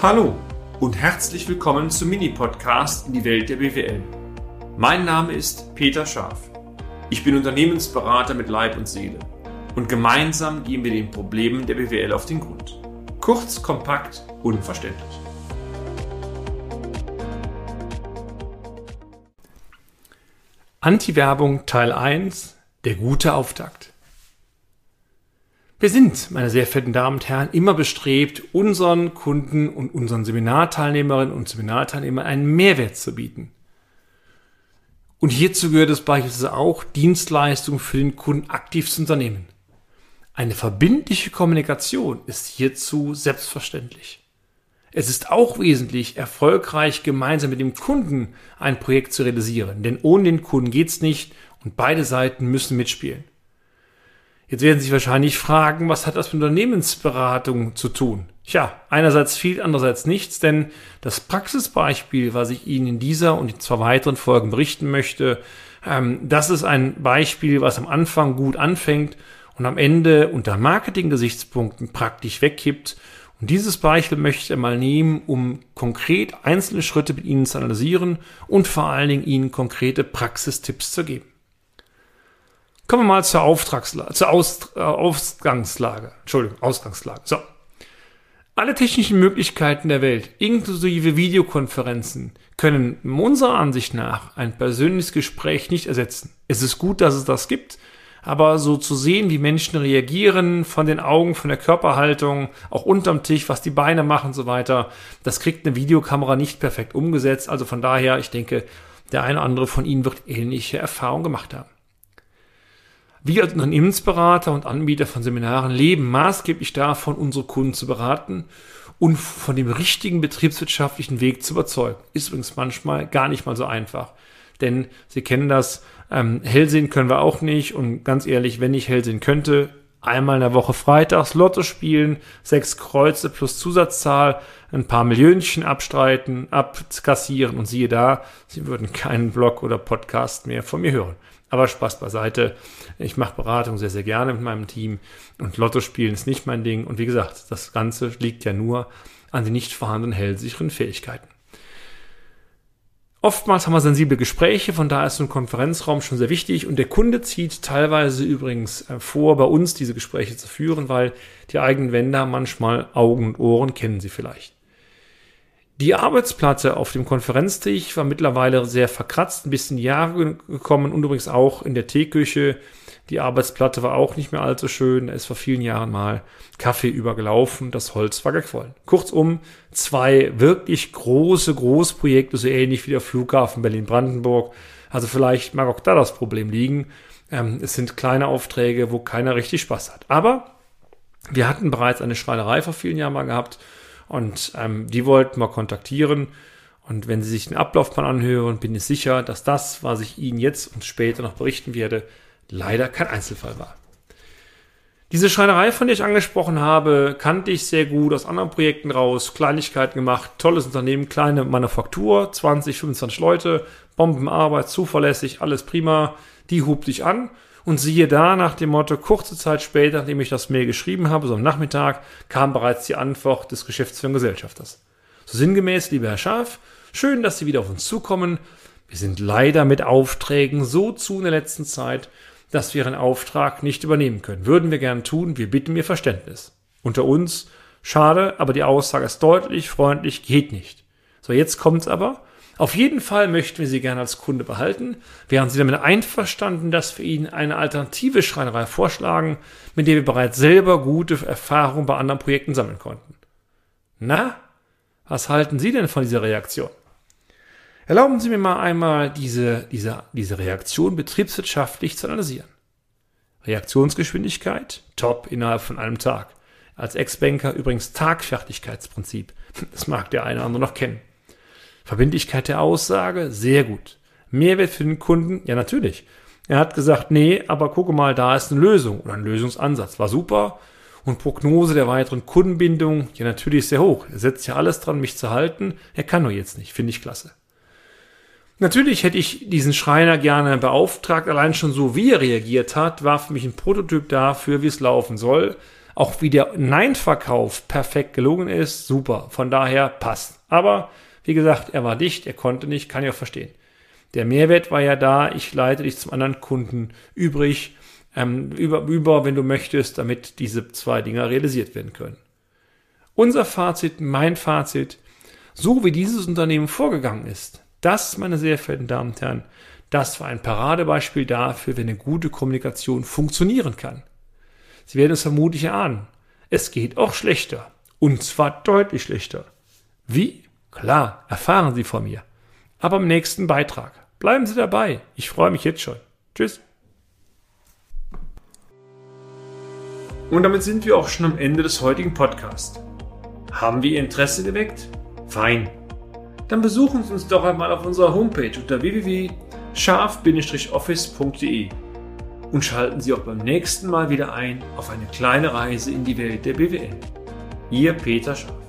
Hallo und herzlich willkommen zum Mini-Podcast in die Welt der BWL. Mein Name ist Peter Scharf. Ich bin Unternehmensberater mit Leib und Seele und gemeinsam gehen wir den Problemen der BWL auf den Grund. Kurz, kompakt, unverständlich. Anti-Werbung Teil 1 Der gute Auftakt. Wir sind, meine sehr verehrten Damen und Herren, immer bestrebt, unseren Kunden und unseren Seminarteilnehmerinnen und Seminarteilnehmern einen Mehrwert zu bieten. Und hierzu gehört es beispielsweise auch, Dienstleistungen für den Kunden aktiv zu unternehmen. Eine verbindliche Kommunikation ist hierzu selbstverständlich. Es ist auch wesentlich, erfolgreich gemeinsam mit dem Kunden ein Projekt zu realisieren, denn ohne den Kunden geht's nicht und beide Seiten müssen mitspielen. Jetzt werden Sie sich wahrscheinlich fragen, was hat das mit Unternehmensberatung zu tun? Tja, einerseits viel, andererseits nichts, denn das Praxisbeispiel, was ich Ihnen in dieser und in zwei weiteren Folgen berichten möchte, ähm, das ist ein Beispiel, was am Anfang gut anfängt und am Ende unter Marketing-Gesichtspunkten praktisch wegkippt. Und dieses Beispiel möchte ich einmal nehmen, um konkret einzelne Schritte mit Ihnen zu analysieren und vor allen Dingen Ihnen konkrete Praxistipps zu geben. Kommen wir mal zur Auftragslage, zur Aus, äh, Ausgangslage. Entschuldigung, Ausgangslage. So. Alle technischen Möglichkeiten der Welt, inklusive Videokonferenzen, können unserer Ansicht nach ein persönliches Gespräch nicht ersetzen. Es ist gut, dass es das gibt, aber so zu sehen, wie Menschen reagieren, von den Augen, von der Körperhaltung, auch unterm Tisch, was die Beine machen und so weiter, das kriegt eine Videokamera nicht perfekt umgesetzt. Also von daher, ich denke, der eine oder andere von Ihnen wird ähnliche Erfahrungen gemacht haben. Wir als Unternehmensberater und Anbieter von Seminaren leben maßgeblich davon, unsere Kunden zu beraten und von dem richtigen betriebswirtschaftlichen Weg zu überzeugen. Ist übrigens manchmal gar nicht mal so einfach. Denn Sie kennen das, ähm, hell sehen können wir auch nicht. Und ganz ehrlich, wenn ich hell sehen könnte, einmal in der Woche freitags Lotto spielen, sechs Kreuze plus Zusatzzahl, ein paar Millionchen abstreiten, abkassieren und siehe da, Sie würden keinen Blog oder Podcast mehr von mir hören. Aber Spaß beiseite. Ich mache Beratung sehr, sehr gerne mit meinem Team und Lotto spielen ist nicht mein Ding. Und wie gesagt, das Ganze liegt ja nur an den nicht vorhandenen hellsicheren Fähigkeiten. Oftmals haben wir sensible Gespräche, von daher ist so ein Konferenzraum schon sehr wichtig und der Kunde zieht teilweise übrigens äh, vor, bei uns diese Gespräche zu führen, weil die eigenen Wender manchmal Augen und Ohren kennen sie vielleicht. Die Arbeitsplatte auf dem Konferenztisch war mittlerweile sehr verkratzt, ein bisschen Jahre gekommen und übrigens auch in der Teeküche. Die Arbeitsplatte war auch nicht mehr allzu schön. Da ist vor vielen Jahren mal Kaffee übergelaufen. Das Holz war gequollen. Kurzum, zwei wirklich große Großprojekte, so ähnlich wie der Flughafen Berlin-Brandenburg. Also vielleicht mag auch da das Problem liegen. Ähm, es sind kleine Aufträge, wo keiner richtig Spaß hat. Aber wir hatten bereits eine Schreinerei vor vielen Jahren mal gehabt und ähm, die wollten wir kontaktieren. Und wenn Sie sich den Ablaufplan anhören, bin ich sicher, dass das, was ich Ihnen jetzt und später noch berichten werde, leider kein Einzelfall war. Diese Schreinerei, von der ich angesprochen habe, kannte ich sehr gut aus anderen Projekten raus, Kleinigkeiten gemacht, tolles Unternehmen, kleine Manufaktur, 20, 25 Leute, Bombenarbeit, zuverlässig, alles prima. Die hub dich an und siehe da, nach dem Motto, kurze Zeit später, nachdem ich das Mail geschrieben habe, so am Nachmittag, kam bereits die Antwort des Geschäftsführenden Gesellschafters. So sinngemäß, lieber Herr Schaf, schön, dass Sie wieder auf uns zukommen. Wir sind leider mit Aufträgen so zu in der letzten Zeit, dass wir Ihren Auftrag nicht übernehmen können. Würden wir gern tun, wir bitten mir Verständnis. Unter uns, schade, aber die Aussage ist deutlich, freundlich, geht nicht. So, jetzt kommt's aber. Auf jeden Fall möchten wir Sie gerne als Kunde behalten. Wären Sie damit einverstanden, dass wir Ihnen eine alternative Schreinerei vorschlagen, mit der wir bereits selber gute Erfahrungen bei anderen Projekten sammeln konnten? Na, was halten Sie denn von dieser Reaktion? Erlauben Sie mir mal einmal diese, diese, diese Reaktion betriebswirtschaftlich zu analysieren. Reaktionsgeschwindigkeit, top innerhalb von einem Tag. Als Ex-Banker übrigens Tagfertigkeitsprinzip. Das mag der eine oder andere noch kennen. Verbindlichkeit der Aussage, sehr gut. Mehrwert für den Kunden, ja natürlich. Er hat gesagt, nee, aber gucke mal, da ist eine Lösung oder ein Lösungsansatz. War super. Und Prognose der weiteren Kundenbindung, ja natürlich sehr hoch. Er setzt ja alles dran, mich zu halten. Er kann nur jetzt nicht. Finde ich klasse. Natürlich hätte ich diesen Schreiner gerne beauftragt. Allein schon so, wie er reagiert hat, war für mich ein Prototyp dafür, wie es laufen soll. Auch wie der Nein-Verkauf perfekt gelungen ist, super. Von daher passt. Aber wie gesagt, er war dicht, er konnte nicht, kann ich auch verstehen. Der Mehrwert war ja da, ich leite dich zum anderen Kunden übrig, ähm, über, über, wenn du möchtest, damit diese zwei Dinge realisiert werden können. Unser Fazit, mein Fazit, so wie dieses Unternehmen vorgegangen ist, das, meine sehr verehrten Damen und Herren, das war ein Paradebeispiel dafür, wenn eine gute Kommunikation funktionieren kann. Sie werden es vermutlich erahnen. Es geht auch schlechter. Und zwar deutlich schlechter. Wie? Klar, erfahren Sie von mir. Aber im nächsten Beitrag. Bleiben Sie dabei. Ich freue mich jetzt schon. Tschüss. Und damit sind wir auch schon am Ende des heutigen Podcasts. Haben wir Ihr Interesse geweckt? Fein. Dann besuchen Sie uns doch einmal auf unserer Homepage unter www.scharf-office.de und schalten Sie auch beim nächsten Mal wieder ein auf eine kleine Reise in die Welt der BWL. Ihr Peter Scharf.